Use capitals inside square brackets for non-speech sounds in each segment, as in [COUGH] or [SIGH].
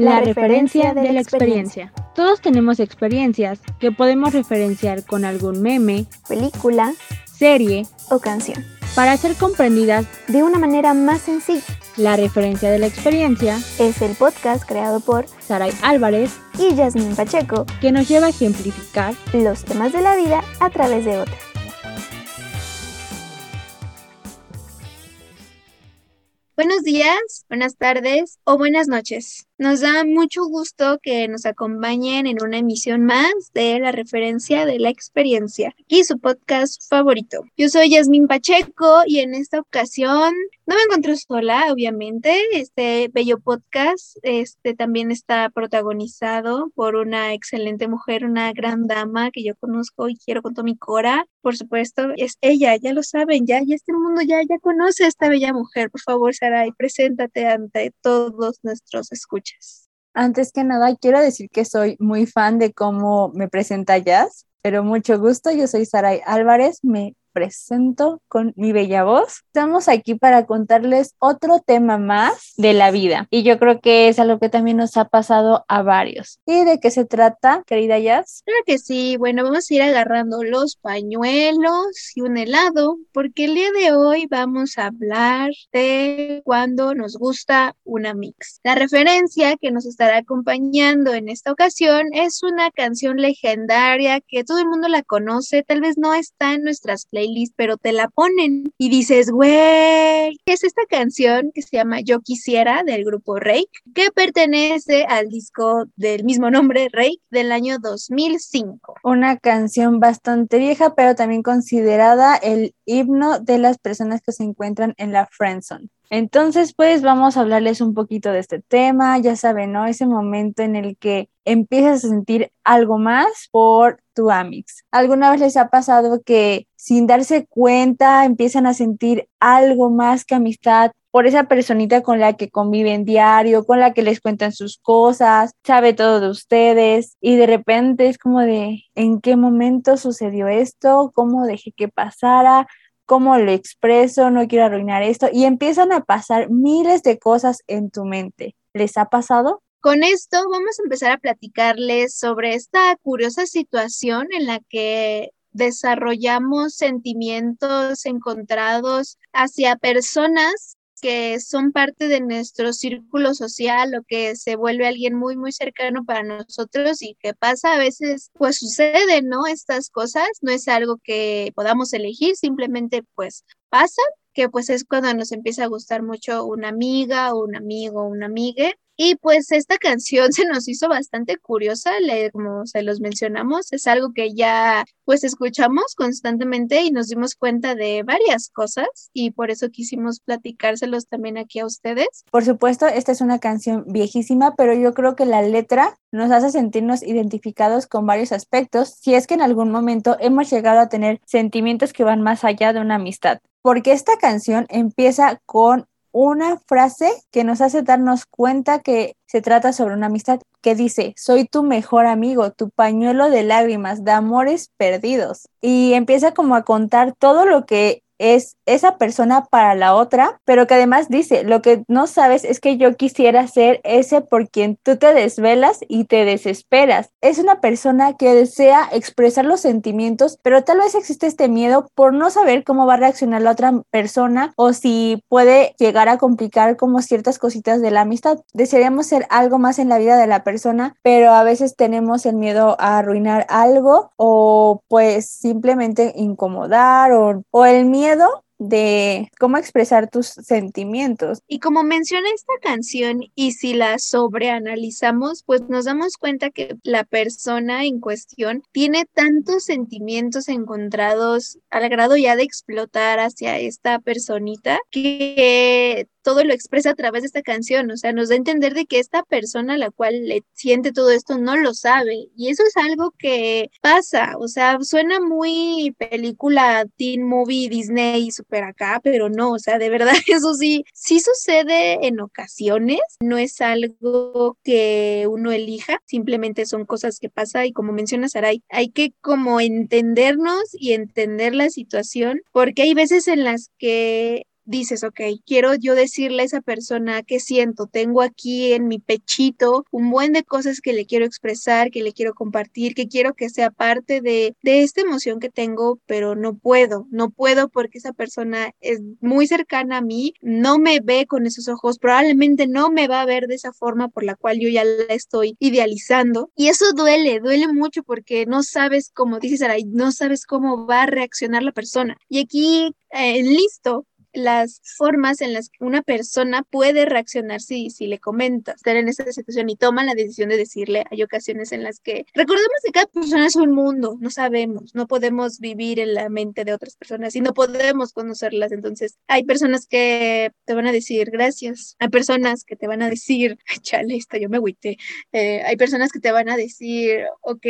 La, referencia de, la experiencia. Todos tenemos experiencias que podemos referenciar con algún meme, película, serie o canción. Para ser comprendidas de una manera más sencilla. La referencia de la experiencia es el podcast creado por Saray Álvarez y Yasmin Pacheco, que nos lleva a ejemplificar los temas de la vida a través de otras. Buenos días, buenas tardes o buenas noches. Nos da mucho gusto que nos acompañen en una emisión más de la referencia de la experiencia y su podcast favorito. Yo soy Yasmin Pacheco y en esta ocasión no me encuentro sola, obviamente. Este bello podcast este también está protagonizado por una excelente mujer, una gran dama que yo conozco y quiero con todo mi cora. Por supuesto, es ella, ya lo saben, ya, ya este mundo ya, ya conoce a esta bella mujer. Por favor, Saray, preséntate ante todos nuestros escuchas. Antes que nada, quiero decir que soy muy fan de cómo me presenta Jazz, pero mucho gusto. Yo soy Saray Álvarez, me presento con mi bella voz. Estamos aquí para contarles otro tema más de la vida y yo creo que es algo que también nos ha pasado a varios. ¿Y de qué se trata, querida Jazz? Claro que sí. Bueno, vamos a ir agarrando los pañuelos y un helado porque el día de hoy vamos a hablar de cuando nos gusta una mix. La referencia que nos estará acompañando en esta ocasión es una canción legendaria que todo el mundo la conoce, tal vez no está en nuestras playlists pero te la ponen y dices, güey, ¿qué es esta canción que se llama Yo Quisiera del grupo Rake, que pertenece al disco del mismo nombre, Rake, del año 2005? Una canción bastante vieja, pero también considerada el himno de las personas que se encuentran en la friendzone. Entonces, pues vamos a hablarles un poquito de este tema, ya saben, ¿no? Ese momento en el que empiezas a sentir algo más por tu Amix. ¿Alguna vez les ha pasado que sin darse cuenta empiezan a sentir algo más que amistad por esa personita con la que conviven diario, con la que les cuentan sus cosas, sabe todo de ustedes y de repente es como de en qué momento sucedió esto, cómo dejé que pasara, cómo lo expreso, no quiero arruinar esto, y empiezan a pasar miles de cosas en tu mente. ¿Les ha pasado? Con esto vamos a empezar a platicarles sobre esta curiosa situación en la que desarrollamos sentimientos encontrados hacia personas que son parte de nuestro círculo social o que se vuelve alguien muy, muy cercano para nosotros y que pasa a veces, pues sucede, ¿no? Estas cosas no es algo que podamos elegir, simplemente pues pasan, que pues es cuando nos empieza a gustar mucho una amiga un amigo una amiga y pues esta canción [LAUGHS] se nos hizo bastante curiosa, como se los mencionamos, es algo que ya pues escuchamos constantemente y nos dimos cuenta de varias cosas y por eso quisimos platicárselos también aquí a ustedes. Por supuesto, esta es una canción viejísima, pero yo creo que la letra nos hace sentirnos identificados con varios aspectos si es que en algún momento hemos llegado a tener sentimientos que van más allá de una amistad. Porque esta canción empieza con una frase que nos hace darnos cuenta que se trata sobre una amistad que dice, soy tu mejor amigo, tu pañuelo de lágrimas, de amores perdidos. Y empieza como a contar todo lo que es esa persona para la otra, pero que además dice, lo que no sabes es que yo quisiera ser ese por quien tú te desvelas y te desesperas. Es una persona que desea expresar los sentimientos, pero tal vez existe este miedo por no saber cómo va a reaccionar la otra persona o si puede llegar a complicar como ciertas cositas de la amistad. Desearíamos ser algo más en la vida de la persona, pero a veces tenemos el miedo a arruinar algo o pues simplemente incomodar o, o el miedo de cómo expresar tus sentimientos. Y como menciona esta canción, y si la sobreanalizamos, pues nos damos cuenta que la persona en cuestión tiene tantos sentimientos encontrados al grado ya de explotar hacia esta personita que todo lo expresa a través de esta canción, o sea, nos da a entender de que esta persona a la cual le siente todo esto no lo sabe y eso es algo que pasa, o sea, suena muy película teen movie Disney super acá, pero no, o sea, de verdad [LAUGHS] eso sí, sí sucede en ocasiones, no es algo que uno elija, simplemente son cosas que pasan y como menciona Saray, hay que como entendernos y entender la situación porque hay veces en las que dices, ok, quiero yo decirle a esa persona qué siento, tengo aquí en mi pechito un buen de cosas que le quiero expresar, que le quiero compartir, que quiero que sea parte de, de esta emoción que tengo, pero no puedo, no puedo porque esa persona es muy cercana a mí, no me ve con esos ojos, probablemente no me va a ver de esa forma por la cual yo ya la estoy idealizando. Y eso duele, duele mucho porque no sabes, como dices, Aray, no sabes cómo va a reaccionar la persona. Y aquí, eh, listo, las formas en las que una persona puede reaccionar si, si le comentas, estar en esa situación y toma la decisión de decirle. Hay ocasiones en las que recordemos que cada persona es un mundo, no sabemos, no podemos vivir en la mente de otras personas y no podemos conocerlas. Entonces, hay personas que te van a decir gracias, hay personas que te van a decir, chale, esto yo me agüité. Eh, hay personas que te van a decir, ok,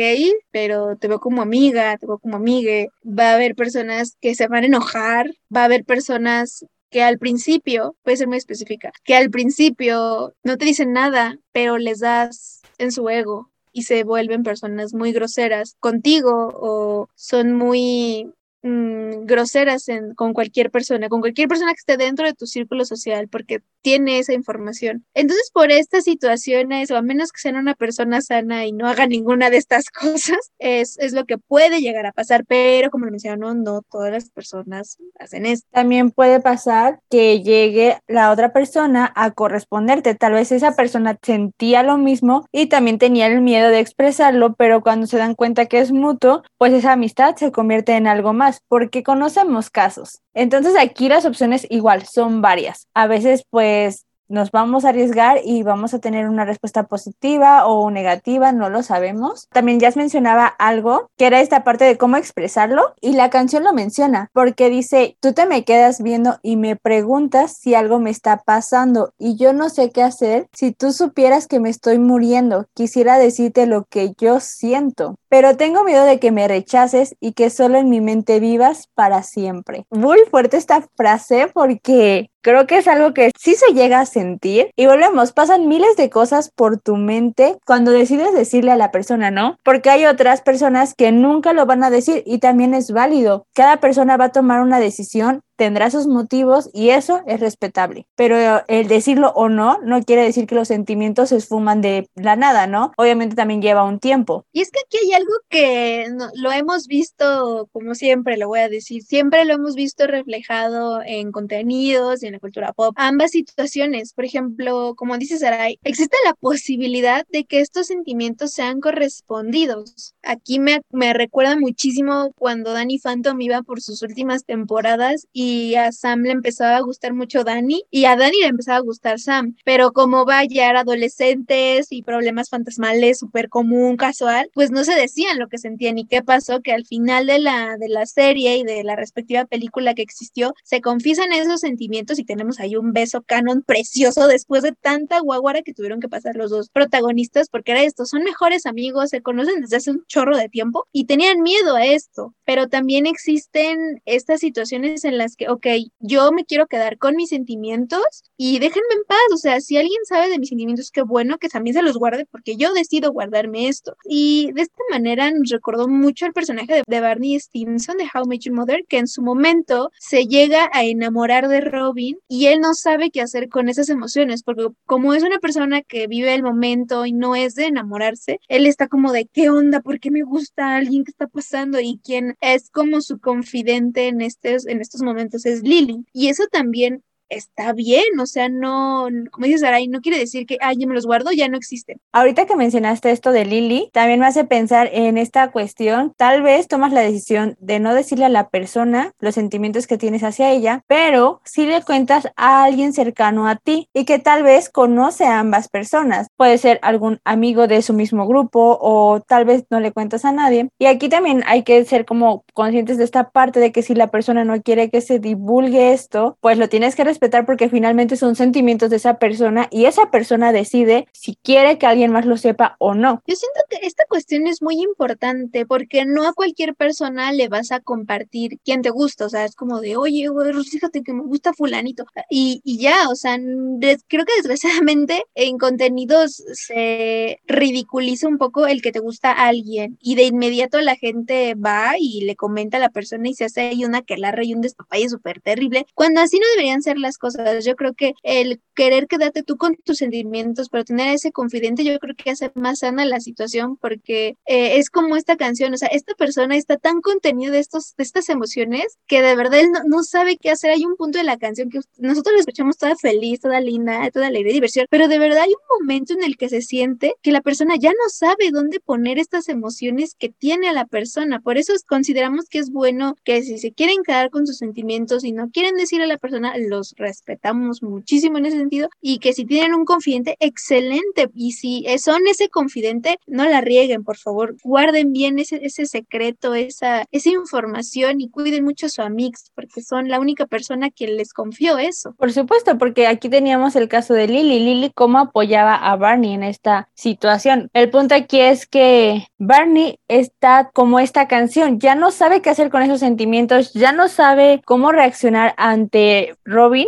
pero te veo como amiga, te veo como amigue. Va a haber personas que se van a enojar, va a haber personas que al principio, puede ser muy específica, que al principio no te dicen nada, pero les das en su ego y se vuelven personas muy groseras contigo o son muy mm, groseras con cualquier persona, con cualquier persona que esté dentro de tu círculo social, porque tiene esa información. Entonces, por estas situaciones, o a menos que sean una persona sana y no haga [LAUGHS] ninguna de estas cosas, es, es lo que puede llegar a pasar, pero como lo mencionó, no todas las personas hacen esto. También puede pasar que llegue la otra persona a corresponderte. Tal vez esa persona sentía lo mismo y también tenía el miedo de expresarlo, pero cuando se dan cuenta que es mutuo, pues esa amistad se convierte en algo más, porque conocemos casos. Entonces aquí las opciones igual son varias. A veces pues nos vamos a arriesgar y vamos a tener una respuesta positiva o negativa, no lo sabemos. También ya mencionaba algo que era esta parte de cómo expresarlo y la canción lo menciona porque dice, tú te me quedas viendo y me preguntas si algo me está pasando y yo no sé qué hacer si tú supieras que me estoy muriendo. Quisiera decirte lo que yo siento, pero tengo miedo de que me rechaces y que solo en mi mente vivas para siempre. Muy fuerte esta frase porque Creo que es algo que sí se llega a sentir y volvemos, pasan miles de cosas por tu mente cuando decides decirle a la persona, ¿no? Porque hay otras personas que nunca lo van a decir y también es válido. Cada persona va a tomar una decisión tendrá sus motivos y eso es respetable. Pero el decirlo o no no quiere decir que los sentimientos se esfuman de la nada, ¿no? Obviamente también lleva un tiempo. Y es que aquí hay algo que lo hemos visto, como siempre lo voy a decir, siempre lo hemos visto reflejado en contenidos y en la cultura pop. Ambas situaciones, por ejemplo, como dice Sarai, existe la posibilidad de que estos sentimientos sean correspondidos. Aquí me, me recuerda muchísimo cuando Danny Phantom iba por sus últimas temporadas y a Sam le empezaba a gustar mucho Dani y a Dani le empezaba a gustar Sam, pero como va ya adolescentes y problemas fantasmales súper común, casual, pues no se decían lo que sentían. Y qué pasó, que al final de la, de la serie y de la respectiva película que existió, se confiesan esos sentimientos y tenemos ahí un beso canon precioso después de tanta guaguara que tuvieron que pasar los dos protagonistas, porque era esto, son mejores amigos, se conocen desde hace un chorro de tiempo y tenían miedo a esto, pero también existen estas situaciones en las que, ok, yo me quiero quedar con mis sentimientos y déjenme en paz. O sea, si alguien sabe de mis sentimientos, qué bueno que también se los guarde porque yo decido guardarme esto. Y de esta manera nos recordó mucho el personaje de, Barney Stinson de How I Met Your Mother, que en su momento se llega a enamorar de Robin y él no sabe qué hacer con esas emociones, porque como es una persona que vive el momento y no es de enamorarse, él está como de, ¿qué onda? ¿Por qué me gusta alguien que está pasando? Y quien es como su confidente en estos, en estos momentos es Lily. Y eso también está bien, o sea, no, como dices, Aray, no quiere decir que, ay, yo me los guardo, ya no existen. Ahorita que mencionaste esto de Lily, también me hace pensar en esta cuestión, tal vez tomas la decisión de no decirle a la persona los sentimientos que tienes hacia ella, pero si le cuentas a alguien cercano a ti y que tal vez conoce a ambas personas, puede ser algún amigo de su mismo grupo o tal vez no le cuentas a nadie. Y aquí también hay que ser como conscientes de esta parte de que si la persona no quiere que se divulgue esto, pues lo tienes que respetar respetar porque finalmente son sentimientos de esa persona y esa persona decide si quiere que alguien más lo sepa o no. Yo siento que esta cuestión es muy importante porque no a cualquier persona le vas a compartir quién te gusta, o sea, es como de, oye, güey, fíjate que me gusta fulanito. Y, y ya, o sea, creo que desgraciadamente en contenidos se ridiculiza un poco el que te gusta a alguien y de inmediato la gente va y le comenta a la persona y se hace ahí una que y un despapalle súper terrible, cuando así no deberían ser las cosas. Yo creo que el querer quedarte tú con tus sentimientos, pero tener a ese confidente, yo creo que hace más sana la situación porque eh, es como esta canción, o sea, esta persona está tan contenida de, estos, de estas emociones que de verdad él no, sabe qué hacer. Hay un punto de la canción que nosotros la escuchamos toda feliz, toda linda, toda alegre diversión, pero de verdad hay un momento en el que se siente que la persona ya no sabe dónde poner estas emociones que tiene a la persona. Por eso consideramos que es bueno que si se quieren quedar con sus sentimientos y no quieren decir a la persona, los respetamos muchísimo en ese sentido y que si tienen un confidente, excelente. Y si son ese confidente, no la rieguen, por favor. Guarden bien ese, ese secreto, esa, esa información y cuiden mucho a su amix porque son la única persona que les confió eso. Por supuesto, porque aquí teníamos el caso de Lily. Lily, cómo apoyaba a Barney en esta situación. El punto aquí es que Barney está como esta canción, ya no sabe qué hacer con esos sentimientos, ya no sabe cómo reaccionar ante Robin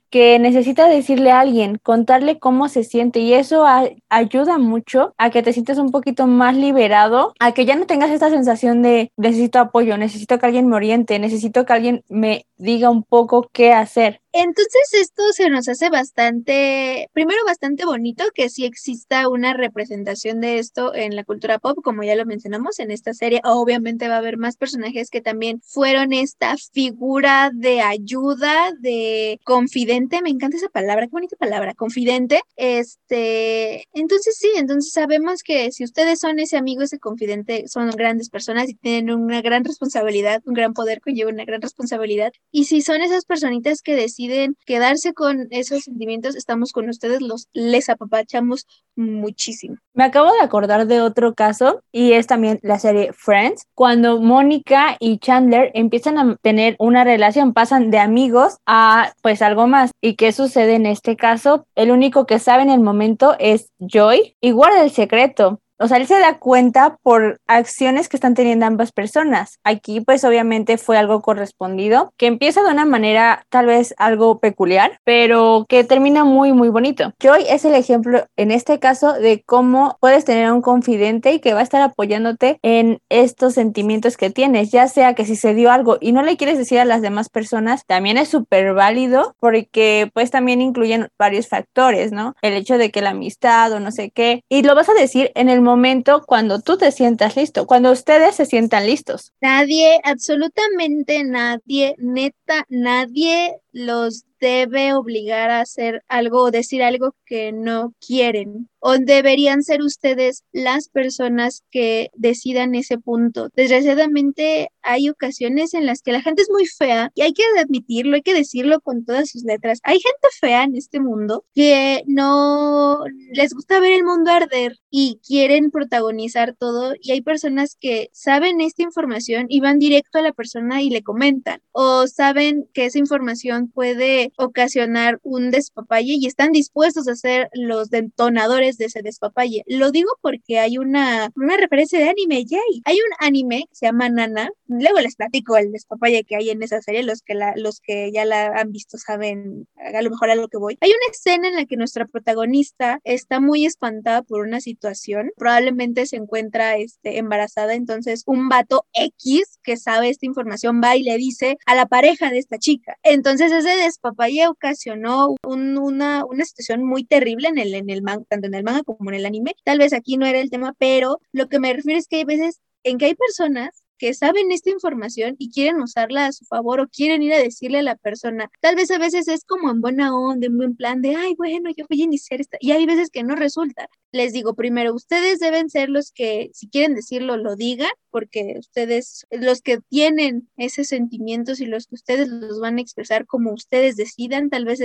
que necesita decirle a alguien, contarle cómo se siente y eso ayuda mucho a que te sientas un poquito más liberado, a que ya no tengas esta sensación de necesito apoyo, necesito que alguien me oriente, necesito que alguien me diga un poco qué hacer. Entonces esto se nos hace bastante, primero bastante bonito que sí exista una representación de esto en la cultura pop, como ya lo mencionamos en esta serie. Obviamente va a haber más personajes que también fueron esta figura de ayuda, de confidente, me encanta esa palabra, qué bonita palabra, confidente. Este, entonces sí, entonces sabemos que si ustedes son ese amigo, ese confidente, son grandes personas y tienen una gran responsabilidad, un gran poder conlleva una gran responsabilidad. Y si son esas personitas que deciden quedarse con esos sentimientos, estamos con ustedes, los les apapachamos muchísimo. Me acabo de acordar de otro caso y es también la serie Friends, cuando Mónica y Chandler empiezan a tener una relación, pasan de amigos a pues algo más. ¿Y qué sucede en este caso? El único que sabe en el momento es Joy y guarda el secreto. O sea, él se da cuenta por acciones que están teniendo ambas personas. Aquí, pues obviamente fue algo correspondido, que empieza de una manera tal vez algo peculiar, pero que termina muy, muy bonito. Joy es el ejemplo en este caso de cómo puedes tener un confidente y que va a estar apoyándote en estos sentimientos que tienes, ya sea que si se dio algo y no le quieres decir a las demás personas, también es súper válido porque pues también incluyen varios factores, ¿no? El hecho de que la amistad o no sé qué, y lo vas a decir en el momento momento cuando tú te sientas listo, cuando ustedes se sientan listos. Nadie, absolutamente nadie, neta, nadie los debe obligar a hacer algo o decir algo que no quieren. O deberían ser ustedes las personas que decidan ese punto. Desgraciadamente hay ocasiones en las que la gente es muy fea y hay que admitirlo, hay que decirlo con todas sus letras. Hay gente fea en este mundo que no les gusta ver el mundo arder y quieren protagonizar todo y hay personas que saben esta información y van directo a la persona y le comentan o saben que esa información puede ocasionar un despapalle y están dispuestos a ser los detonadores de ese despapalle. Lo digo porque hay una, una referencia de anime, yay. Hay un anime que se llama Nana, luego les platico el despapalle que hay en esa serie, los que, la, los que ya la han visto saben a lo mejor a lo que voy. Hay una escena en la que nuestra protagonista está muy espantada por una situación, probablemente se encuentra este, embarazada, entonces un vato X que sabe esta información va y le dice a la pareja de esta chica. Entonces ese despapalle ocasionó una, una situación muy terrible en el, en el manga, tanto en el manga como en el anime. Tal vez aquí no era el tema, pero lo que me refiero es que hay veces en que hay personas que saben esta información y quieren usarla a su favor o quieren ir a decirle a la persona. Tal vez a veces es como en buena onda, en buen plan de, ay, bueno, yo voy a iniciar esta. Y hay veces que no resulta. Les digo primero, ustedes deben ser los que, si quieren decirlo, lo digan, porque ustedes, los que tienen esos sentimientos y los que ustedes los van a expresar como ustedes decidan, tal vez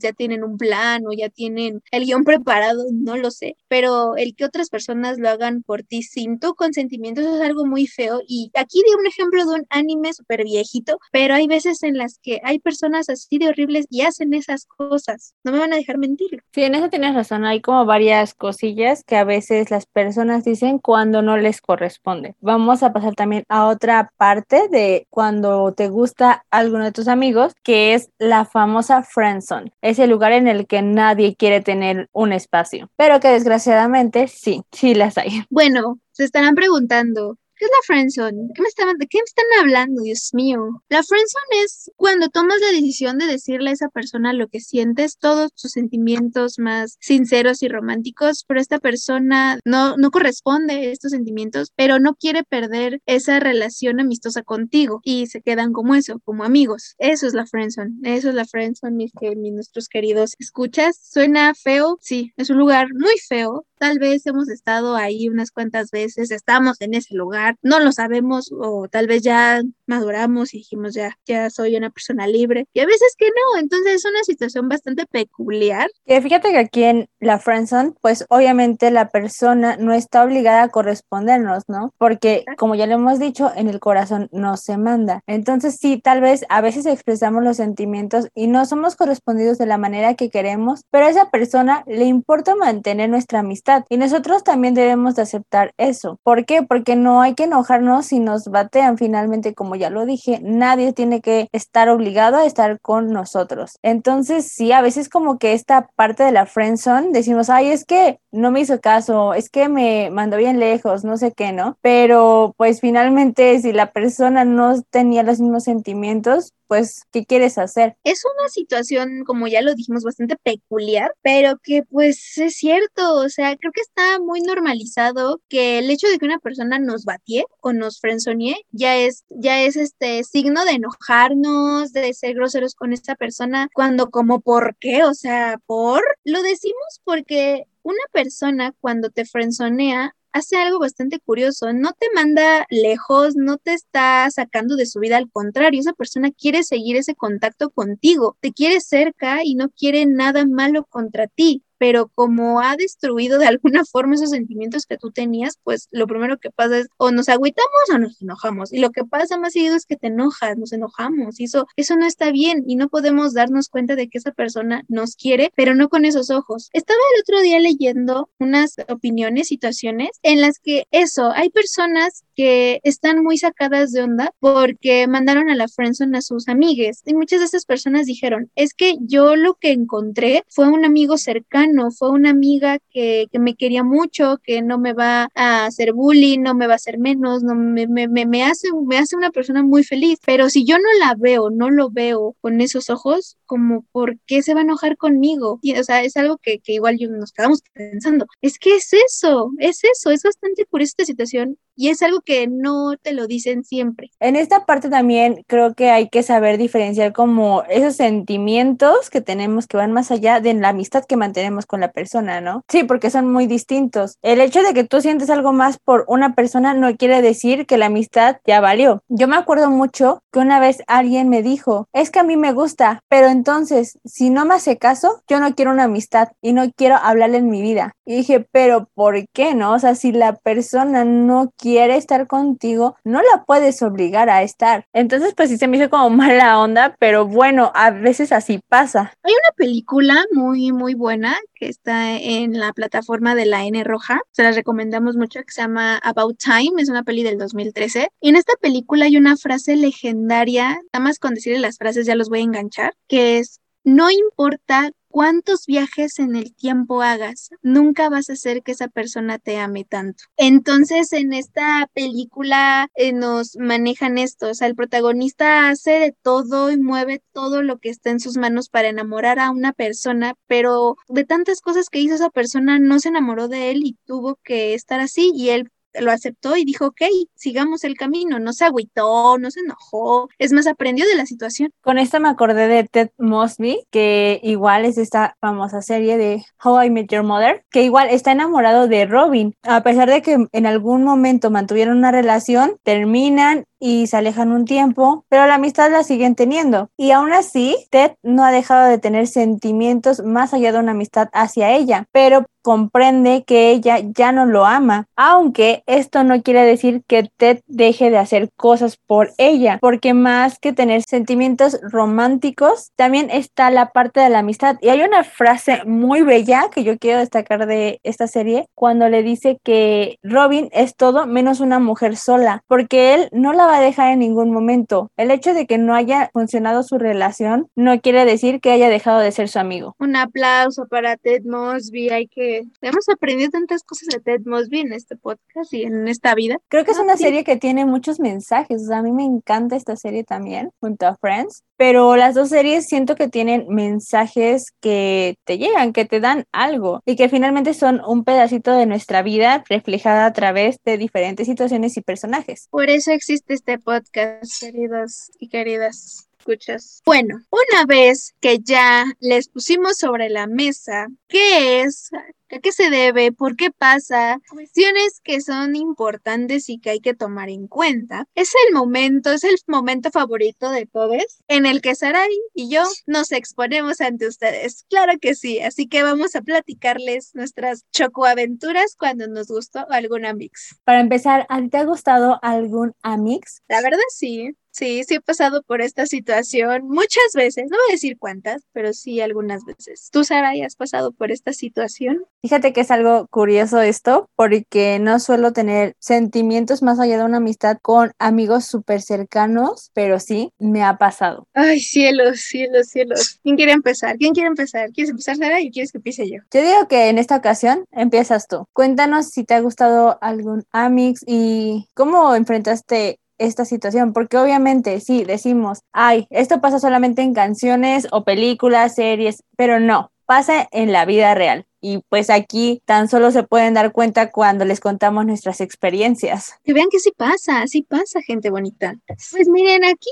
ya tienen un plan o ya tienen el guion preparado, no lo sé, pero el que otras personas lo hagan por ti sin tu consentimiento es algo muy feo. Y aquí di un ejemplo de un anime súper viejito, pero hay veces en las que hay personas así de horribles y hacen esas cosas. No me van a dejar mentir. Sí, en eso tienes razón. Hay como varias cosillas que a veces las personas dicen cuando no les corresponde. Vamos a pasar también a otra parte de cuando te gusta alguno de tus amigos, que es la famosa friendzone. Es el lugar en el que nadie quiere tener un espacio, pero que desgraciadamente sí, sí las hay. Bueno, se estarán preguntando, ¿Qué es la friendzone? ¿Qué me estaban, ¿De qué me están hablando, Dios mío? La friendzone es cuando tomas la decisión de decirle a esa persona lo que sientes, todos tus sentimientos más sinceros y románticos, pero esta persona no, no corresponde a estos sentimientos, pero no quiere perder esa relación amistosa contigo y se quedan como eso, como amigos. Eso es la friendzone, eso es la friendzone, mis, mis nuestros queridos escuchas. Suena feo, sí, es un lugar muy feo, Tal vez hemos estado ahí unas cuantas veces, estamos en ese lugar, no lo sabemos o tal vez ya maduramos y dijimos ya, ya soy una persona libre. Y a veces que no, entonces es una situación bastante peculiar. Que fíjate que aquí en la friendzone, pues obviamente la persona no está obligada a correspondernos, ¿no? Porque como ya lo hemos dicho, en el corazón no se manda. Entonces sí, tal vez a veces expresamos los sentimientos y no somos correspondidos de la manera que queremos, pero a esa persona le importa mantener nuestra amistad y nosotros también debemos de aceptar eso. ¿Por qué? Porque no hay que enojarnos si nos batean finalmente, como ya lo dije, nadie tiene que estar obligado a estar con nosotros. Entonces, sí, a veces como que esta parte de la friendzone decimos, ay, es que no me hizo caso, es que me mandó bien lejos, no sé qué, ¿no? Pero pues finalmente si la persona no tenía los mismos sentimientos, pues, ¿qué quieres hacer? Es una situación, como ya lo dijimos, bastante peculiar, pero que pues es cierto, o sea, creo que está muy normalizado que el hecho de que una persona nos batie o nos frenzonee ya es, ya es este signo de enojarnos, de ser groseros con esta persona, cuando como, ¿por qué? O sea, ¿por? Lo decimos porque una persona cuando te frenzonea hace algo bastante curioso, no te manda lejos, no te está sacando de su vida, al contrario, esa persona quiere seguir ese contacto contigo, te quiere cerca y no quiere nada malo contra ti pero como ha destruido de alguna [LAUGHS] forma esos sentimientos que tú tenías, pues lo primero que pasa es o nos agüitamos o nos enojamos. Y lo que pasa más seguido es que te enojas, nos enojamos. Y eso, eso no está bien y no podemos darnos cuenta de que esa persona nos quiere, pero no con esos ojos. Estaba el otro día leyendo unas opiniones, situaciones en las que eso, hay personas que están muy sacadas de onda porque mandaron a la friendzone a sus amigues. Y muchas de esas personas dijeron, es que yo lo que encontré fue un amigo cercano no fue una amiga que, me quería mucho, que no me va a hacer bullying, no me va a hacer menos, no me, me, me, hace, me hace una persona muy feliz. Pero si yo no la veo, no lo veo con esos ojos, como, ¿por qué se va a enojar conmigo? Y, o sea, es algo que, que igual yo nos quedamos pensando. Es que es eso, es eso, es bastante curiosa esta situación y es algo que no te lo dicen siempre. En esta parte también creo que hay que saber diferenciar como esos sentimientos que tenemos que van más allá de la amistad que mantenemos con la persona, ¿no? Sí, porque son muy distintos. El hecho de que tú sientes algo más por una persona no quiere decir que la amistad ya valió. Yo me acuerdo mucho que una vez alguien me dijo, es que a mí me gusta, pero entonces si no me hace caso, yo no quiero una amistad y no quiero hablarle en mi vida. Y dije, pero ¿por qué no? O sea, si la persona no quiere quiere estar contigo, no la puedes obligar a estar. Entonces, pues sí se me hizo como [LAUGHS] mala onda, pero bueno, a veces así pasa. Hay una película muy, muy buena que está en la plataforma de la N Roja. Se la recomendamos mucho que se llama About Time. Es una peli del 2013. Y en esta película hay una frase legendaria, nada más con decirle las frases ya los voy a enganchar, que es, no importa cuántos viajes en el tiempo hagas, nunca vas a hacer que esa persona te ame tanto. Entonces, en esta película eh, nos manejan esto, o sea, el protagonista hace de todo y mueve todo lo que está en sus manos para enamorar a una persona, pero de tantas cosas que hizo esa persona no se enamoró de él y tuvo que estar así y él lo aceptó y dijo, ok, sigamos el camino, no se agüitó, no se enojó, es más, aprendió de la situación. Con esto me acordé de Ted Mosby, que igual es esta famosa serie de How I Met Your Mother, que igual está enamorado de Robin, a pesar de que en algún momento mantuvieron una relación, terminan y se alejan un tiempo, pero la amistad la siguen teniendo. Y aún así, Ted no ha dejado de tener sentimientos más allá de una amistad hacia ella, pero comprende que ella ya no lo ama, aunque esto no quiere decir que Ted deje de hacer cosas por ella, porque más que tener sentimientos románticos, también está la parte de la amistad. Y hay una frase muy bella que yo quiero destacar de esta serie, cuando le dice que Robin es todo menos una mujer sola, porque él no la va a dejar en ningún momento. El hecho de que no haya funcionado su relación no quiere decir que haya dejado de ser su amigo. Un aplauso para Ted Mosby, hay que hemos aprendido tantas cosas de Ted Mosby en este podcast y en esta vida. Creo que es una serie que tiene muchos mensajes. O sea, a mí me encanta esta serie también, junto a Friends. Pero las dos series siento que tienen mensajes que te llegan, que te dan algo y que finalmente son un pedacito de nuestra vida reflejada a través de diferentes situaciones y personajes. Por eso existe este podcast, queridos y queridas escuchas. Bueno, una vez que ya les pusimos sobre la mesa qué es, a qué se debe, por qué pasa, cuestiones que son importantes y que hay que tomar en cuenta, es el momento, es el momento favorito de todos en el que Sarai y yo nos exponemos ante ustedes. Claro que sí, así que vamos a platicarles nuestras chocoaventuras cuando nos gustó algún Amix. Para empezar, ¿a ti te ha gustado algún Amix? La verdad sí. Sí, sí he pasado por esta situación muchas veces, no voy a decir cuántas, pero sí algunas veces. ¿Tú, Sara, has pasado por esta situación? Fíjate que es algo curioso esto, porque no suelo tener sentimientos más allá de una amistad con amigos súper cercanos, pero sí me ha pasado. Ay, cielos, cielos, cielos. ¿Quién quiere empezar? ¿Quién quiere empezar? ¿Quieres empezar, Sara, y quieres que empiece yo? Yo digo que en esta ocasión empiezas tú. Cuéntanos si te ha gustado algún Amix y cómo enfrentaste esta situación, porque obviamente sí, decimos, ay, esto pasa solamente en canciones o películas, series, pero no, pasa en la vida real. Y pues aquí tan solo se pueden dar cuenta cuando les contamos nuestras experiencias. Que vean que sí pasa, sí pasa, gente bonita. Pues miren, aquí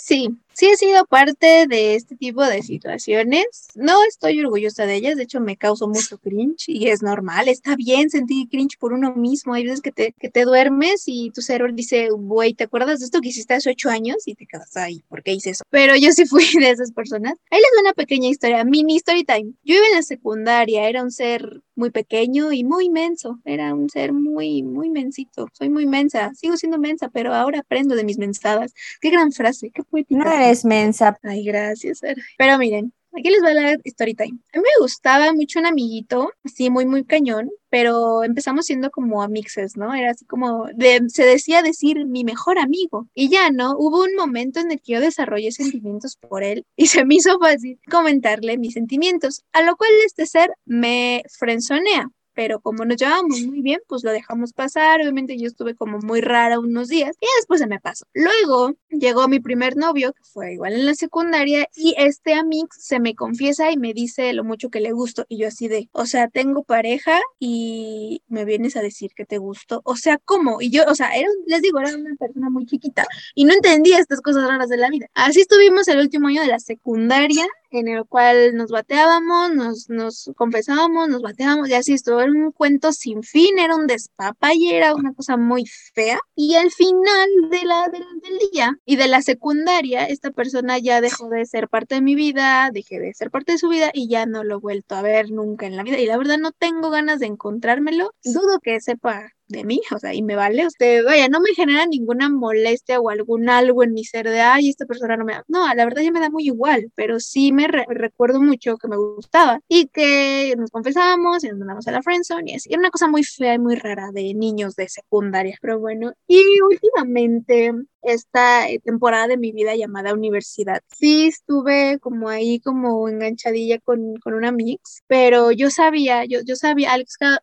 sí, sí he sido parte de este tipo de situaciones. No estoy orgullosa de ellas, de hecho me causó mucho cringe y es normal, está bien sentir cringe por uno mismo. Hay veces que te, que te duermes y tu cerebro dice, güey, ¿te acuerdas de esto que hiciste hace ocho años? Y te quedas ahí, ¿por qué hice eso? Pero yo sí fui [LAUGHS] de esas personas. Ahí les doy una pequeña historia, mini story time. Yo iba en la secundaria, era un ser muy pequeño y muy menso, era un ser muy, muy mensito. Soy muy mensa, sigo siendo mensa, pero ahora aprendo de mis mensadas. Qué gran frase, qué poética. No eres mensa. Ay, gracias. Pero miren, aquí les va la story time. A mí me gustaba mucho un amiguito, así muy, muy cañón, pero empezamos siendo como amixes, ¿no? Era así como, se decía decir mi mejor amigo. Y ya, ¿no? Hubo un momento en el que yo desarrollé sentimientos por él y se me hizo fácil comentarle mis sentimientos, a lo cual este ser me frenzonea pero como nos llevábamos muy bien, pues lo dejamos pasar. Obviamente yo estuve como muy rara unos días y después se me pasó. Luego llegó mi primer novio, que fue igual en la secundaria, y este amigo se me confiesa y me dice lo mucho que le gusto. Y yo así de, o sea, tengo pareja y me vienes a decir que te gusto. O sea, ¿cómo? Y yo, o sea, era, les digo, era una persona muy chiquita y no entendía estas cosas raras de la vida. Así estuvimos el último año de la secundaria en el cual nos bateábamos, nos, nos confesábamos, nos bateábamos y así estuvo. Era un cuento sin fin, era un y era una cosa muy fea. Y al final de la, del día y de la secundaria, esta persona ya dejó de ser parte de mi vida, dejé de ser parte de su vida y ya no lo he vuelto a ver nunca en la vida. Y la verdad no tengo ganas de encontrármelo. Dudo que sepa de mí, o sea, y me vale, usted, vaya, no me genera ninguna molestia o algún algo en mi ser de, ay, esta persona no me da, no, la verdad ya me da muy igual, pero sí me recuerdo mucho que me gustaba y que nos confesamos y nos mandamos a la friendzone y así, era una cosa muy fea y muy rara de niños de secundaria, pero bueno, y últimamente esta eh, temporada de mi vida llamada universidad. Sí estuve como ahí como enganchadilla con, con una mix, pero yo sabía, yo, yo sabía,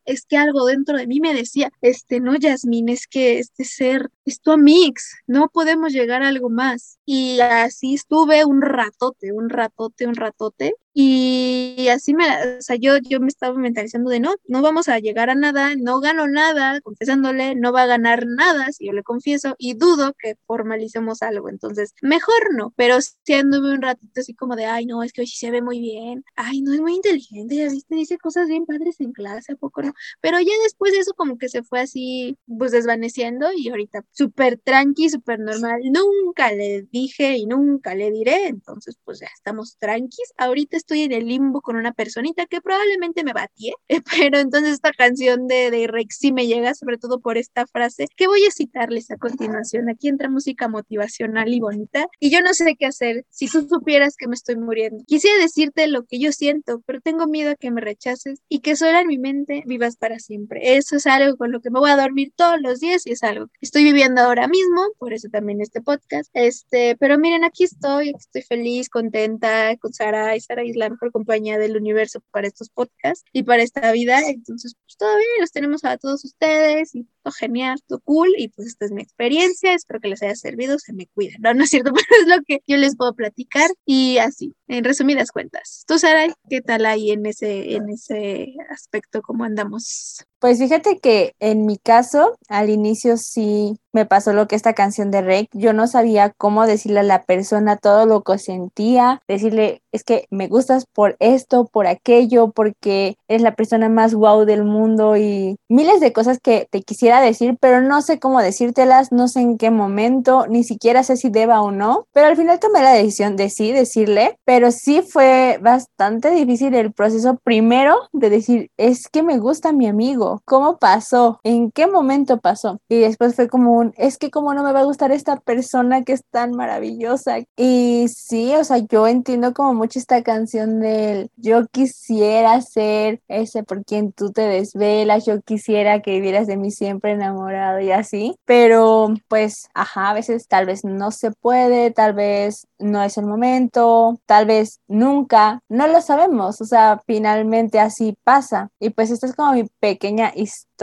es que algo dentro de mí me decía, este, no, Yasmín, es que este ser es tu mix, no podemos llegar a algo más. Y así estuve un ratote, un ratote, un ratote, Y así me, o sea, yo, yo me estaba mentalizando de no, no vamos a llegar a nada, no gano nada, confesándole, no va a ganar nada si yo le confieso y dudo que formalicemos algo. Entonces, mejor no, pero sí anduve un ratito así como de, ay, no, es que hoy sí se ve muy bien, ay, no es muy inteligente, ya viste, dice cosas bien padres en clase, ¿a poco no? Pero ya después de eso como que se fue así, pues desvaneciendo y ahorita súper tranqui, súper normal. Nunca le dije y nunca le diré, entonces pues ya estamos tranquis. Ahorita estoy en el limbo con una personita que probablemente me batí, [LAUGHS] pero entonces esta canción de, de Rex sí me llega sobre todo por esta frase que voy a citarles a continuación. Aquí entra música motivacional y bonita y yo no sé qué hacer si tú supieras que me estoy muriendo. Quisiera decirte lo que yo siento, pero tengo miedo a que me rechaces y que solo en mi mente vivas para siempre. Eso es algo con lo que me voy a dormir todos los días y es algo que estoy viviendo ahora mismo, por eso también este podcast. Este, pero miren, aquí estoy, estoy feliz, contenta con Sara y Sara la mejor compañía del universo para estos podcasts y para esta vida. Entonces, pues bien, los tenemos a todos ustedes y todo genial, todo cool y pues esta es mi experiencia, espero que les haya servido, se me cuiden. No, no es cierto, [LAUGHS] pero es lo que yo les puedo platicar y así, en resumidas cuentas. Tú, Sara, ¿qué tal ahí en ese, en ese aspecto? ¿Cómo andamos? Pues fíjate que en mi caso, al inicio sí me pasó lo que esta canción de Rake. Yo no sabía cómo decirle a la persona todo lo que sentía, decirle, es que me gustas por esto, por aquello, porque eres la persona más guau del mundo y miles de cosas que te quisiera decir, pero no sé cómo decírtelas, no sé en qué momento, ni siquiera sé si deba o no. Pero al final tomé la decisión de sí decirle, pero sí fue bastante difícil el proceso primero de decir, es que me gusta mi amigo, ¿cómo pasó? ¿En qué momento pasó? Y después fue como un, es que como no me va a gustar esta persona que es tan maravillosa. Y sí, o sea, yo entiendo como mucho esta canción del yo quisiera ser ese por quien tú te desvelas, yo quisiera que vivieras de mí siempre enamorado y así, pero pues, ajá, a veces tal vez no se puede, tal vez no es el momento, tal vez nunca, no lo sabemos, o sea, finalmente así pasa. Y pues esta es como mi pequeña historia.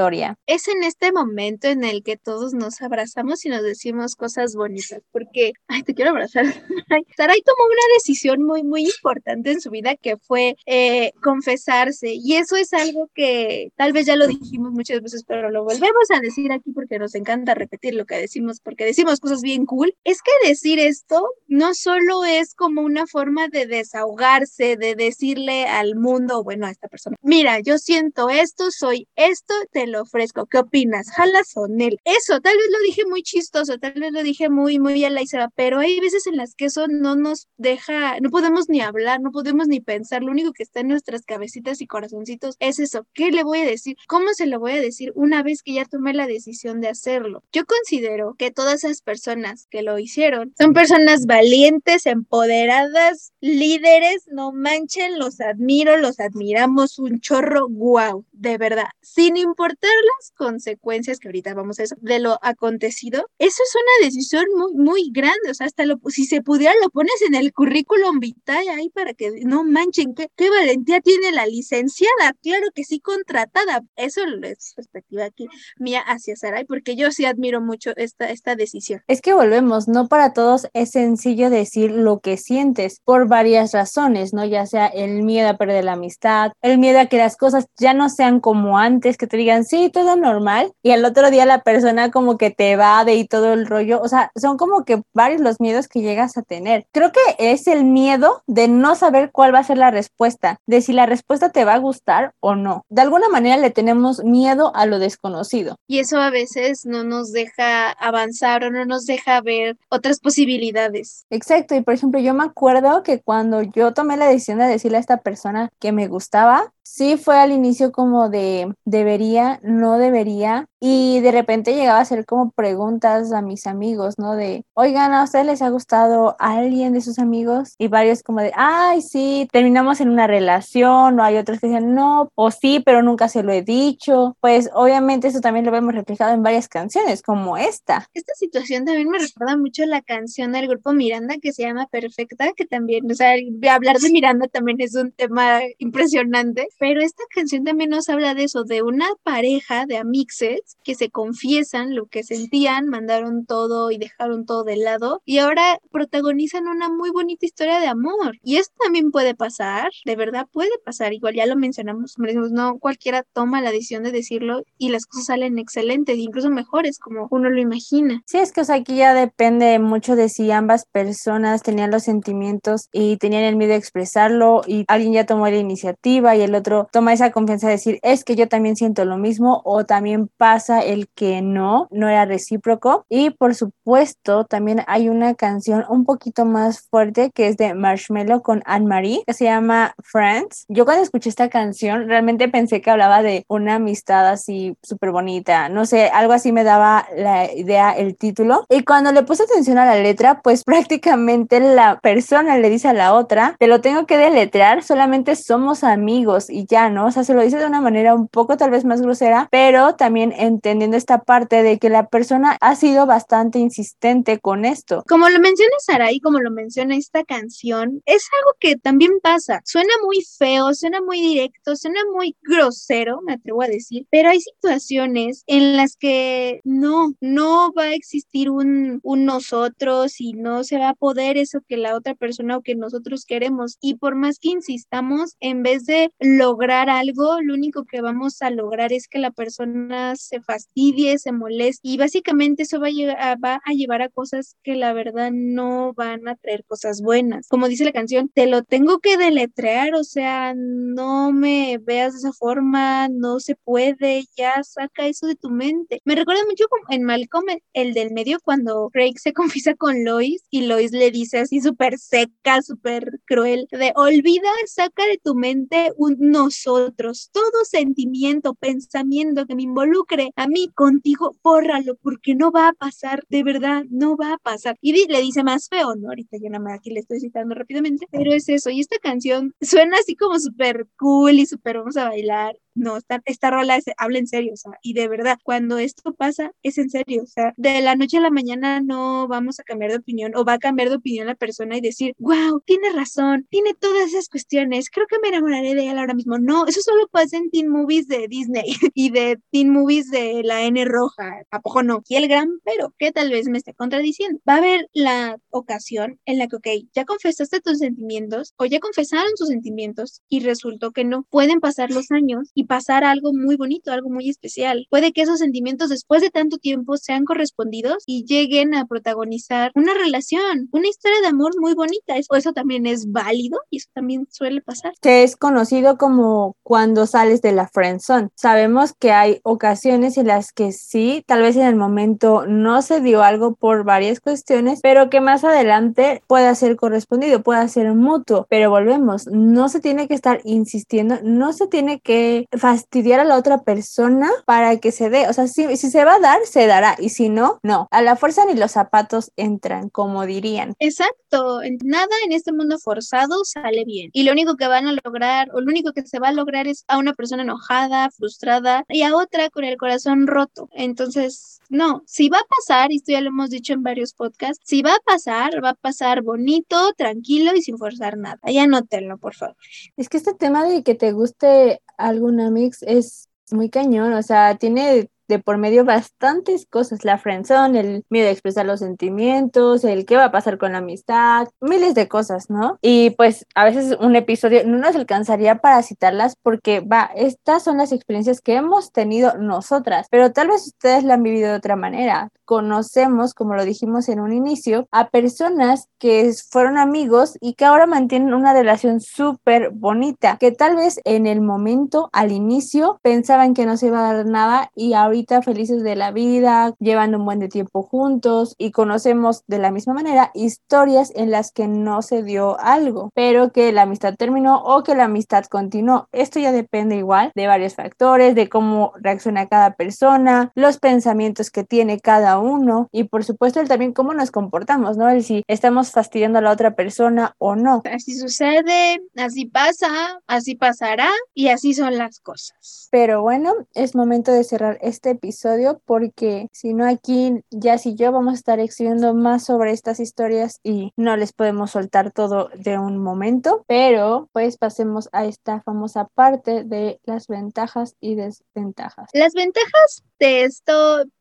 Es en este momento en el que todos nos abrazamos y nos decimos cosas bonitas, porque, ay, te quiero abrazar. [LAUGHS] Sarai tomó una decisión muy, muy importante en su vida que fue eh, confesarse y eso es algo que tal vez ya lo dijimos muchas veces, pero lo volvemos a decir aquí porque nos encanta repetir lo que decimos, porque decimos cosas bien cool. Es que decir esto no solo es como una forma de desahogarse, de decirle al mundo, bueno, a esta persona, mira, yo siento esto, soy esto, te lo ofrezco, ¿qué opinas? Jalas son él. Eso, tal vez lo dije muy chistoso, tal vez lo dije muy, muy a la isla, pero hay veces en las que eso no nos deja, no podemos ni hablar, no podemos ni pensar, lo único que está en nuestras cabecitas y corazoncitos es eso, ¿qué le voy a decir? ¿Cómo se lo voy a decir una vez que ya tomé la decisión de hacerlo? Yo considero que todas esas personas que lo hicieron son personas valientes, empoderadas, líderes, no manchen, los admiro, los admiramos un chorro, wow, de verdad, sin importar las consecuencias que ahorita vamos a eso, de lo acontecido, eso es una decisión muy, muy grande, o sea, hasta lo, si se pudiera lo pones en el currículum vitae ahí para que no manchen, qué, qué valentía tiene la licenciada, claro que sí, contratada, eso es perspectiva aquí mía hacia Saray, porque yo sí admiro mucho esta, esta decisión. Es que volvemos, no para todos es sencillo decir lo que sientes por varias razones, ¿no? Ya sea el miedo a perder la amistad, el miedo a que las cosas ya no sean como antes, que te digan, sí, todo normal, y al otro día la persona como que te evade y todo el rollo, o sea, son como que varios los miedos que llegas a tener. Creo que es el miedo de no saber cuál va a ser la respuesta, de si la respuesta te va a gustar o no. De alguna manera le tenemos miedo a lo desconocido. Y eso a veces no nos deja avanzar o no nos deja ver otras posibilidades. Exacto, y por ejemplo, yo me acuerdo que cuando yo tomé la decisión de decirle a esta persona que me gustaba, sí fue al inicio como de debería, no debería, y de repente llegaba a hacer como preguntas a mis amigos, ¿no? De, oigan, ¿a ustedes les ha gustado alguien de sus amigos? Y varios como de, ay, sí, terminamos en una relación, o hay otros que dicen, no, o sí, pero nunca se lo he dicho. Pues obviamente eso también lo vemos reflejado en varias canciones, como esta. Esta situación también me recuerda mucho la canción del grupo Miranda que se llama Perfecta, que también, o sea, hablar de Miranda también es un tema impresionante, pero esta canción también nos habla de eso, de una pareja de amixes que se confiesan lo que sentían, mandaron todo y dejaron todo de lado y ahora protagonizan una muy bonita historia de amor. Y esto también puede pasar, de verdad puede pasar, igual ya lo mencionamos, no cualquiera toma la decisión de decirlo y las cosas salen excelentes, incluso mejores como uno lo imagina. Sí, es que aquí ya depende mucho de si ambas personas tenían los sentimientos y tenían el miedo de expresarlo y alguien ya tomó la iniciativa y el otro toma esa confianza de decir, es que yo también siento lo mismo o también pasa el que no, no era recíproco. Y por supuesto, también hay una canción un poquito más fuerte que es de Marshmello con Anne-Marie, que se llama Friends. Yo cuando escuché esta canción realmente pensé que hablaba de una amistad así súper bonita, no sé, algo así me daba la idea el título. Y cuando le puse atención a la letra, pues [LAUGHS] prácticamente la persona le dice a la otra, te lo tengo que deletrear, solamente somos amigos y ya, ¿no? O sea, se lo dice de una manera un poco tal vez más grosera, pero también entendiendo esta parte de que la persona ha sido bastante insistente con esto. Como lo menciona Saraí, como lo menciona esta canción, es algo que también pasa. Suena muy feo, suena muy directo, suena muy grosero, me atrevo a decir, pero hay situaciones en las que no, no va a existir un, un nosotros y no se va a poder eso que la otra persona o que nosotros queremos. Y por más que insistamos, en vez de lograr algo, lo único que vamos a lograr es que la persona se fastidie, se moleste y básicamente eso va a, va a llevar a cosas que la verdad no van a traer cosas buenas. Como dice la canción, te lo tengo que deletrear, o sea, no me veas de esa forma, no se puede, ya saca eso de tu mente. Me recuerda mucho como en Malcolm, el del medio, cuando Craig se [LAUGHS] confiesa con Lois y Lois le dice así súper seca, súper cruel, de olvida, saca de tu mente un nosotros, todo sentimiento, pensamiento que me involucre a mí contigo, bórralo, porque no va a pasar, de verdad, no va a pasar. Y le dice más feo, ¿no? Ahorita yo nada más aquí le estoy citando rápidamente, pero es eso. Y esta canción suena así como súper cool y súper vamos a bailar no, esta, esta rola habla en serio, o sea, y de verdad, cuando esto pasa, es en serio, o sea, de la noche a la mañana no vamos a cambiar de opinión o va a cambiar de opinión la persona y decir, wow, tiene razón, tiene todas esas cuestiones, creo que me enamoraré de él ahora mismo. No, eso solo pasa en teen movies de Disney [LAUGHS] y de teen movies de la N roja, ¿a poco no? Y el gran pero, que tal vez me esté contradiciendo. Va a haber la ocasión en la que, ok, ya confesaste tus sentimientos o ya confesaron tus sentimientos y resultó que no. Pueden pasar los años y pasar algo muy bonito, algo muy especial. Puede que esos sentimientos después de tanto tiempo sean correspondidos y lleguen a protagonizar una relación, una historia de amor muy bonita. Eso, eso también es válido y eso también suele pasar. Que es conocido como cuando sales de la friend zone. Sabemos que hay ocasiones en las que sí, tal vez en el momento no se dio algo por varias cuestiones, pero que más adelante pueda ser correspondido, pueda ser mutuo. Pero volvemos, no se tiene que estar insistiendo, no se tiene que fastidiar a la otra persona para que se dé. O sea, si, si se va a dar, se dará. Y si no, no. A la fuerza ni los zapatos entran, como dirían. Exacto. Nada en este mundo forzado sale bien. Y lo único que van a lograr, o lo único que se va a lograr es a una persona enojada, frustrada, y a otra con el corazón roto. Entonces, no, si va a pasar, y esto ya lo hemos dicho en varios podcasts, si va a pasar, va a pasar bonito, tranquilo y sin forzar nada. Ahí anótenlo, por favor. Es que este tema de que te guste alguna mix es muy cañón, o sea, tiene de por medio bastantes cosas, la friendzone, el miedo a expresar los sentimientos, el qué va a pasar con la amistad, miles de cosas, ¿no? Y pues a veces un episodio no nos alcanzaría para citarlas porque va, estas son las experiencias que hemos tenido nosotras, pero tal vez ustedes la han vivido de otra manera. Conocemos, como lo dijimos en un inicio, a personas que fueron amigos y que ahora mantienen una relación súper bonita, que tal vez en el momento, al inicio, pensaban que no se iba a dar nada y ahorita felices de la vida, llevando un buen de tiempo juntos y conocemos de la misma manera historias en las que no se dio algo, pero que la amistad terminó o que la amistad continuó. Esto ya depende igual de varios factores, de cómo reacciona cada persona, los pensamientos que tiene cada uno y por supuesto el también cómo nos comportamos, ¿no? El si estamos fastidiando a la otra persona o no. Así sucede, así pasa, así pasará y así son las cosas. Pero bueno, es momento de cerrar este este episodio porque si no aquí ya y yo vamos a estar exhibiendo más sobre estas historias y no les podemos soltar todo de un momento, pero pues pasemos a esta famosa parte de las ventajas y desventajas. Las ventajas de esto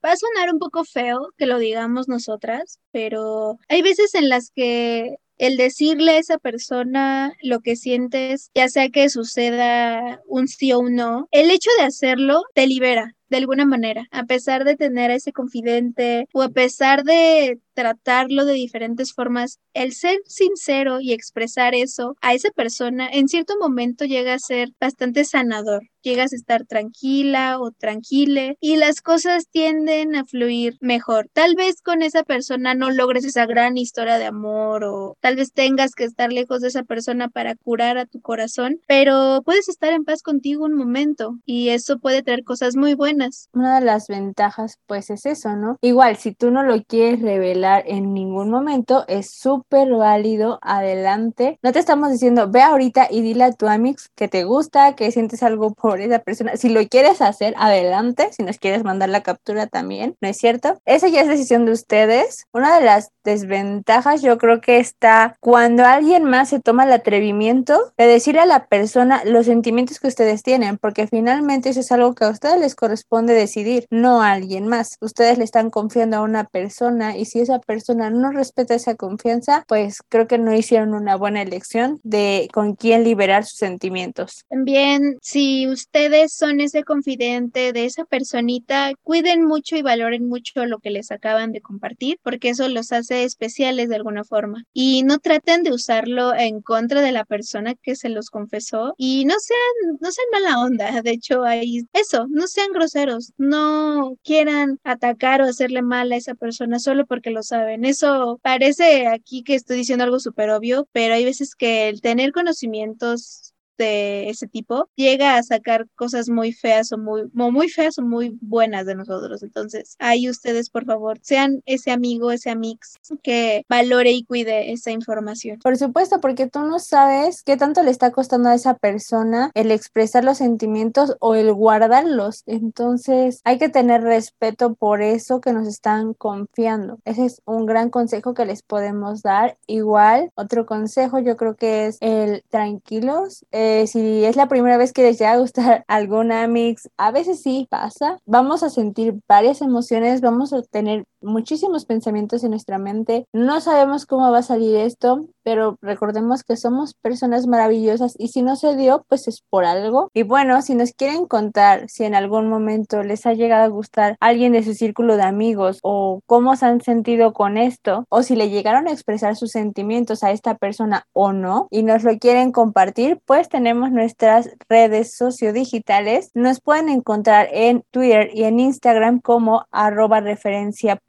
va a sonar un poco feo que lo digamos nosotras, pero hay veces en las que el decirle a esa persona lo que sientes, ya sea que suceda un sí o un no, el hecho de hacerlo te libera de alguna manera, a pesar de tener a ese confidente o a pesar de tratarlo de diferentes formas, el ser sincero y expresar eso a esa persona en cierto momento llega a ser bastante sanador. Llegas a estar tranquila o tranquile y las cosas tienden a fluir mejor. Tal vez con esa persona no logres esa gran historia de amor o tal vez tengas que estar lejos de esa persona para curar a tu corazón, pero puedes estar en paz contigo un momento y eso puede traer cosas muy buenas. Una de las ventajas pues es eso, ¿no? Igual, si tú no lo quieres revelar, en ningún momento, es súper válido, adelante. No te estamos diciendo, ve ahorita y dile a tu amix que te gusta, que sientes algo por esa persona. Si lo quieres hacer, adelante. Si nos quieres mandar la captura también, ¿no es cierto? Esa ya es decisión de ustedes. Una de las desventajas yo creo que está cuando alguien más se toma el atrevimiento de decir a la persona los sentimientos que ustedes tienen, porque finalmente eso es algo que a ustedes les corresponde decidir, no a alguien más. Ustedes le están confiando a una persona y si esa persona no respeta esa confianza, pues creo que no hicieron una buena elección de con quién liberar sus sentimientos. También, si ustedes son ese confidente de esa personita, cuiden mucho y valoren mucho lo que les acaban de compartir, porque eso los hace especiales de alguna forma. Y no traten de usarlo en contra de la persona que se los confesó y no sean, no sean mala onda. De hecho, ahí, eso, no sean groseros, no quieran atacar o hacerle mal a esa persona solo porque los saben. Eso parece aquí que estoy diciendo algo súper obvio, pero hay veces que el tener conocimientos de ese tipo llega a sacar cosas muy feas o muy, muy feas o muy buenas de nosotros. Entonces, ahí ustedes, por favor, sean ese amigo, ese amix que valore y cuide esa información. Por supuesto, porque tú no sabes qué tanto le está costando a esa persona el expresar los sentimientos o el guardarlos. Entonces, hay que tener respeto por eso que nos están confiando. Ese es un gran consejo que les podemos dar. Igual, otro consejo yo creo que es el tranquilos. Si es la primera vez que les llega a gustar [LAUGHS] alguna mix, a veces sí pasa. Vamos a sentir varias emociones, vamos a tener muchísimos pensamientos en nuestra mente. No sabemos cómo va a salir esto, pero recordemos que somos personas maravillosas y si no se dio, pues es por algo. Y bueno, si nos quieren contar si en algún momento les ha llegado a gustar alguien de su círculo de amigos o cómo se han sentido con esto o si le llegaron a expresar sus sentimientos a esta persona o no y nos lo quieren compartir, pues tenemos nuestras redes sociodigitales. Nos pueden encontrar en Twitter y en Instagram como arroba referencia.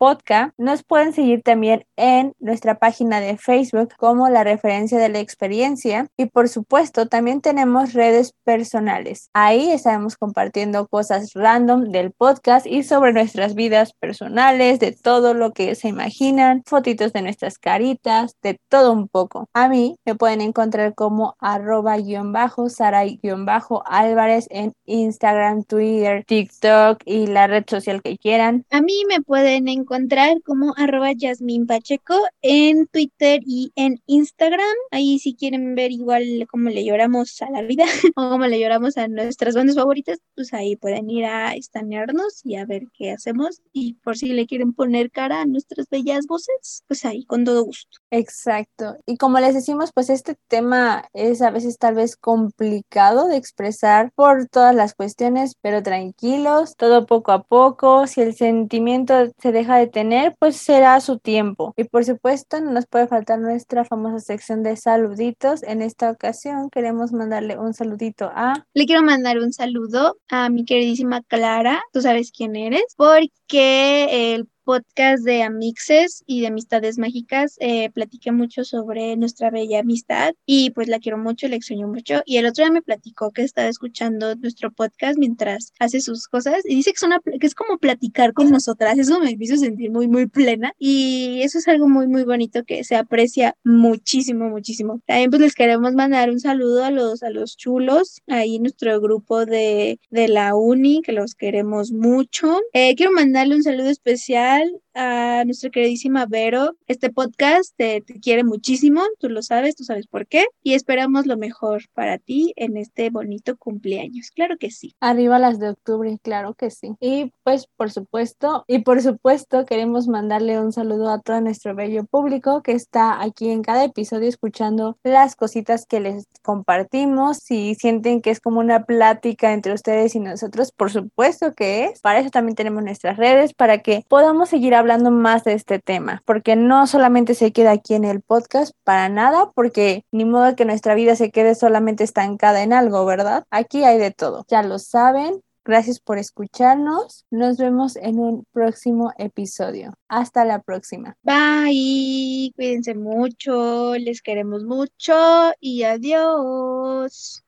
Nos pueden seguir también en nuestra página de Facebook como la referencia de la experiencia y por supuesto también tenemos redes personales. Ahí estaremos compartiendo cosas random del podcast y sobre nuestras vidas personales, de todo lo que se imaginan, fotitos de nuestras caritas, de todo un poco. A mí me pueden encontrar como arroba guion bajo, saray guion bajo álvarez en Instagram, Twitter, TikTok y la red social que quieran. A mí me pueden encontrar como arroba Yasmin Pacheco en Twitter y en Instagram. Ahí si quieren ver igual cómo le lloramos a la vida [LAUGHS] o cómo le lloramos a nuestras bandas favoritas, pues ahí pueden ir a estanearnos y a ver qué hacemos. Y por si le quieren poner cara a nuestras bellas voces, pues ahí con todo gusto. Exacto. Y como les decimos, pues este tema es a veces tal vez complicado de expresar por todas las cuestiones, pero tranquilos, todo poco a poco. Si el sentimiento se deja de tener, pues será su tiempo. Y por supuesto, no nos puede faltar nuestra famosa sección de saluditos. En esta ocasión queremos mandarle un saludito a... Le quiero mandar un saludo a mi queridísima Clara, tú sabes quién eres, porque el podcast de Amixes y de Amistades Mágicas, eh, platiqué mucho sobre nuestra bella amistad y pues la quiero mucho, la extraño mucho. Y el otro día me platicó que estaba escuchando nuestro podcast mientras hace sus cosas y dice que, que es como platicar con nosotras. Eso me hizo sentir muy, muy plena y eso es algo muy, muy bonito que se aprecia muchísimo, muchísimo. También pues les queremos mandar un saludo a los, a los chulos, ahí nuestro grupo de, de la uni, que los queremos mucho. Eh, quiero mandarle un saludo especial a nuestra queridísima Vero. Este podcast te, quiere muchísimo, tú lo sabes, tú sabes por qué, y esperamos lo mejor para ti en este bonito cumpleaños. Claro que sí. Arriba las de octubre, claro que sí. Y pues por supuesto, y por supuesto queremos mandarle un saludo a todo nuestro bello público que está aquí en cada episodio escuchando las cositas que les compartimos. Si sienten que es como una plática entre ustedes y nosotros, por supuesto que es. Para eso también tenemos nuestras redes, para que podamos seguir hablando más de este tema, porque no solamente se queda aquí en el podcast, para nada, porque ni modo que nuestra vida se quede solamente estancada en algo, ¿verdad? Aquí hay de todo, ya lo saben. Gracias por escucharnos. Nos vemos en un próximo episodio. Hasta la próxima. Bye. Cuídense mucho. Les queremos mucho y adiós.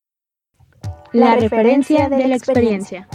La, referencia de la experiencia.